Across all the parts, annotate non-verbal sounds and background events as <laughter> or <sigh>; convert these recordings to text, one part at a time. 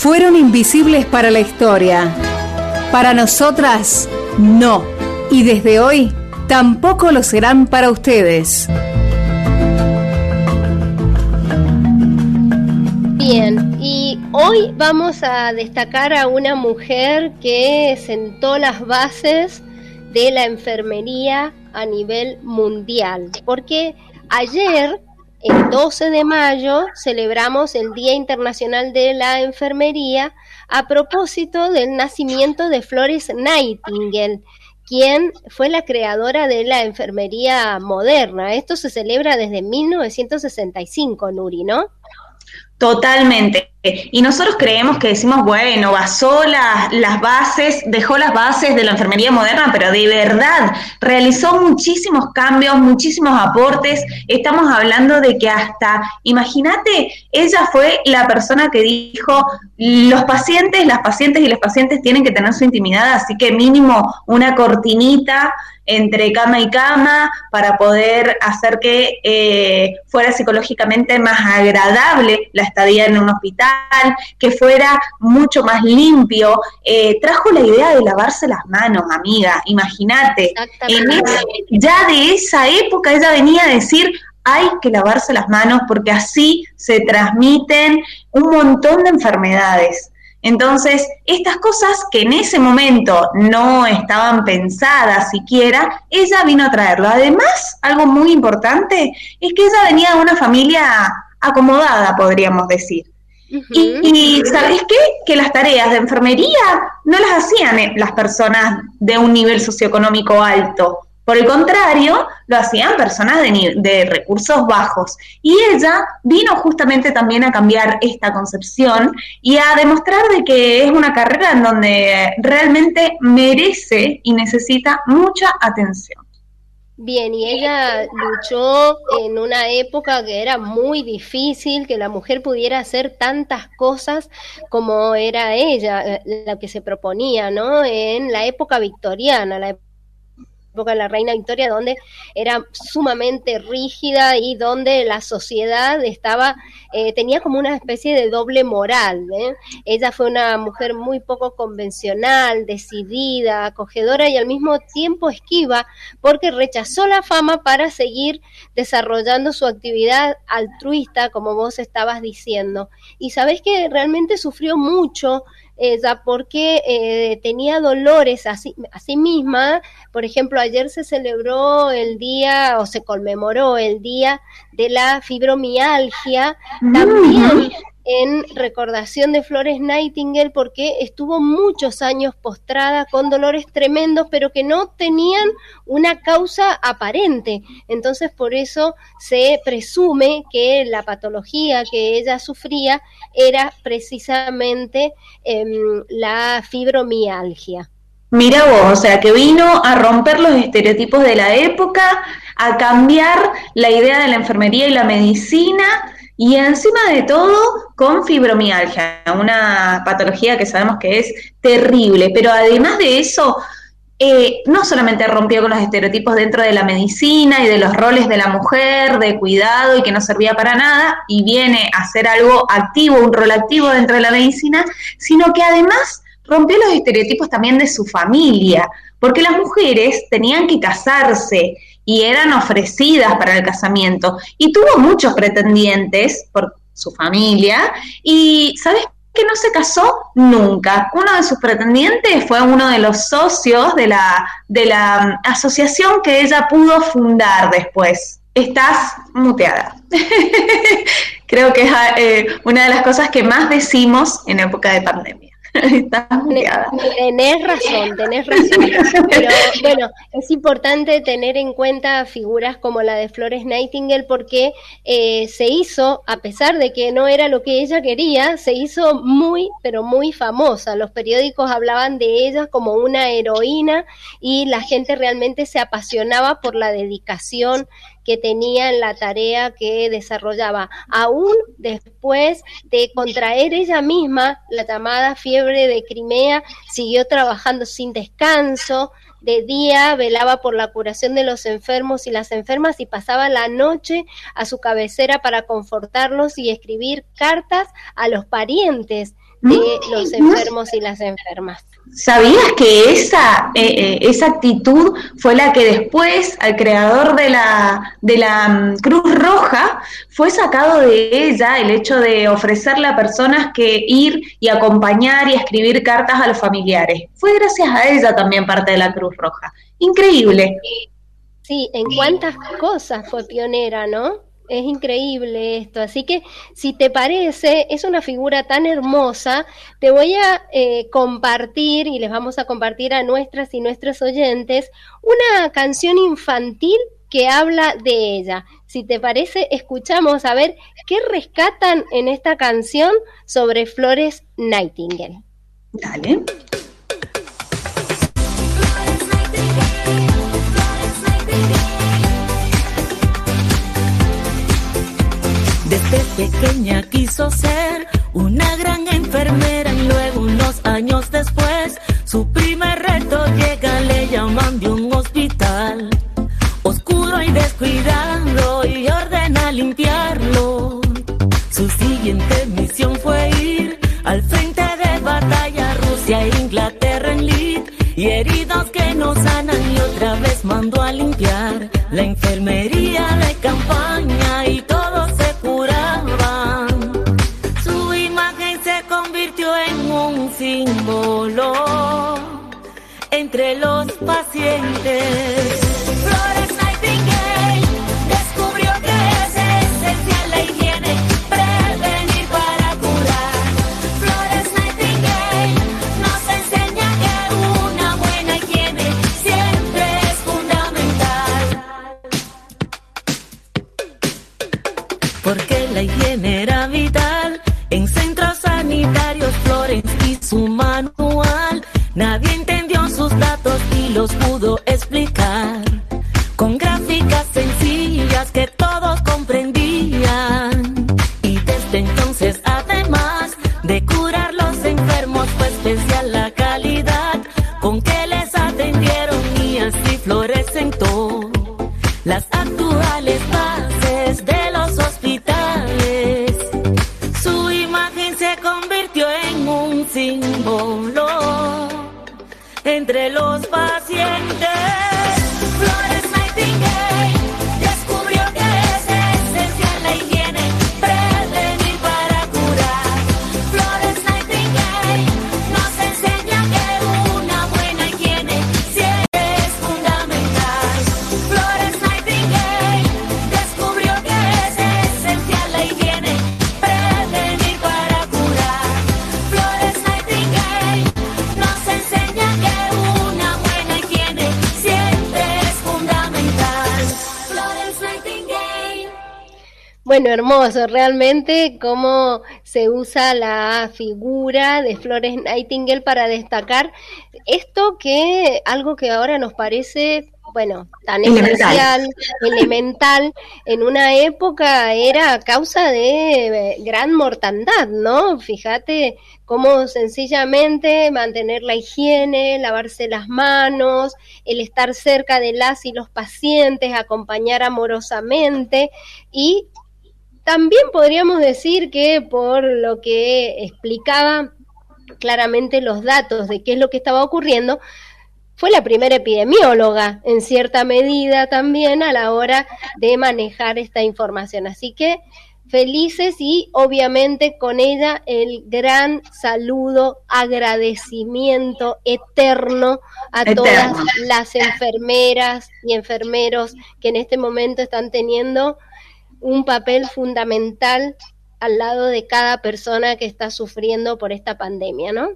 fueron invisibles para la historia. Para nosotras, no. Y desde hoy, tampoco lo serán para ustedes. Bien, y hoy vamos a destacar a una mujer que sentó las bases de la enfermería a nivel mundial, porque ayer el 12 de mayo celebramos el Día Internacional de la Enfermería a propósito del nacimiento de Flores Nightingale, quien fue la creadora de la enfermería moderna. Esto se celebra desde 1965, Nuri, ¿no? Totalmente. Y nosotros creemos que decimos, bueno, basó las bases, dejó las bases de la enfermería moderna, pero de verdad realizó muchísimos cambios, muchísimos aportes. Estamos hablando de que hasta, imagínate, ella fue la persona que dijo, los pacientes, las pacientes y los pacientes tienen que tener su intimidad, así que mínimo una cortinita entre cama y cama para poder hacer que eh, fuera psicológicamente más agradable la estadía en un hospital, que fuera mucho más limpio. Eh, trajo la idea de lavarse las manos, amiga, imagínate. ya de esa época ella venía a decir, hay que lavarse las manos porque así se transmiten un montón de enfermedades. Entonces, estas cosas que en ese momento no estaban pensadas siquiera, ella vino a traerlo. Además, algo muy importante es que ella venía de una familia acomodada, podríamos decir. y, ¿sabes qué? Que las tareas de enfermería no las hacían eh, las personas de un nivel socioeconómico alto. Por el contrario, lo hacían personas de, de, recursos bajos. Y ella vino justamente también a cambiar esta concepción y a demostrar de que es una carrera en donde realmente merece y necesita mucha atención. Bien, y ella luchó en una época que era muy difícil, que la mujer pudiera hacer tantas cosas como era ella, eh, la que se proponía, ¿no? En la época victoriana, la de la reina Victoria, donde era sumamente rígida y donde la sociedad estaba, eh, tenía como una especie de doble moral. ¿eh? Ella fue una mujer muy poco convencional, decidida, acogedora y al mismo tiempo esquiva, porque rechazó la fama para seguir desarrollando su actividad altruista, como vos estabas diciendo. Y sabés que realmente sufrió mucho ella porque eh, tenía dolores a sí, misma. Por ejemplo, ayer se celebró el día o se conmemoró el día de la fibromialgia. Mm. También en recordación de Flores Nightingale porque estuvo muchos años postrada con dolores tremendos, pero que no tenían una causa aparente. Entonces, por eso se presume que la patología que ella sufría era precisamente em, la fibromialgia. Mira vos, o sea, que vino a romper los estereotipos de la época, a cambiar la idea de la enfermería y la medicina, y encima de todo con fibromialgia, una patología que sabemos que es terrible, pero además de eso, eh, no solamente rompió con los estereotipos dentro de la medicina y de los roles de la mujer, de cuidado y que no servía para nada, y viene a ser algo activo, un rol activo dentro de la medicina, sino que además rompió los estereotipos también de su familia, porque las mujeres tenían que casarse y eran ofrecidas para el casamiento. Y tuvo muchos pretendientes por su familia y, ¿sabes que no se casó nunca. Uno de sus pretendientes fue uno de los socios de la, de la mm, asociación que ella pudo fundar después. Estás muteada. <laughs> Creo que es eh, una de las cosas que más decimos en época de pandemia. <laughs> Tenés razón, tenés razón. Pero bueno, es importante tener en cuenta figuras como la de Flores Nightingale porque eh, se hizo, a pesar de que no era lo que ella quería, se hizo muy, pero muy famosa. Los periódicos hablaban de ella como una heroína y la gente realmente se apasionaba por la dedicación que tenía en la tarea que desarrollaba, aún después de contraer ella misma la llamada fiebre de Crimea, siguió trabajando sin descanso, de día velaba por la curación de los enfermos y las enfermas y pasaba la noche a su cabecera para confortarlos y escribir cartas a los parientes de los enfermos y las enfermas. ¿Sabías que esa, eh, eh, esa actitud fue la que después al creador de la, de la mm, Cruz Roja fue sacado de ella el hecho de ofrecerle a personas que ir y acompañar y escribir cartas a los familiares? Fue gracias a ella también parte de la Cruz Roja. Increíble. Sí, en cuántas cosas fue pionera, ¿no? Es increíble esto. Así que, si te parece, es una figura tan hermosa, te voy a eh, compartir y les vamos a compartir a nuestras y nuestros oyentes una canción infantil que habla de ella. Si te parece, escuchamos a ver qué rescatan en esta canción sobre Flores Nightingale. Dale. Desde pequeña quiso ser una gran enfermera y luego unos años después su primer reto llega, le símbolo entre los pacientes. Sencillas que todos comprendían. Y desde entonces, además de curar los enfermos, fue especial la calidad con que les atendieron y así florecentó las actuales bases de los hospitales. Su imagen se convirtió en un símbolo entre los pacientes. Bueno, hermoso, realmente cómo se usa la figura de Flores Nightingale para destacar esto que algo que ahora nos parece, bueno, tan Elemental. esencial, elemental, en una época era causa de eh, gran mortandad, ¿no? Fíjate cómo sencillamente mantener la higiene, lavarse las manos, el estar cerca de las y los pacientes, acompañar amorosamente y también podríamos decir que por lo que explicaba claramente los datos de qué es lo que estaba ocurriendo, fue la primera epidemióloga en cierta medida también a la hora de manejar esta información. Así que felices y obviamente con ella el gran saludo, agradecimiento eterno a Eterno. todas las enfermeras y enfermeros que en este momento están teniendo un papel fundamental al lado de cada persona que está sufriendo por esta pandemia, ¿no?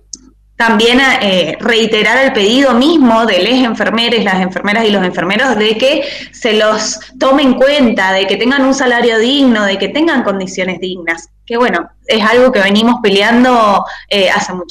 También eh, reiterar el pedido mismo de las enfermeras, las enfermeras y los enfermeros de que se los tome en cuenta, de que tengan un salario digno, de que tengan condiciones dignas. Que bueno, es algo que venimos peleando eh, hace mucho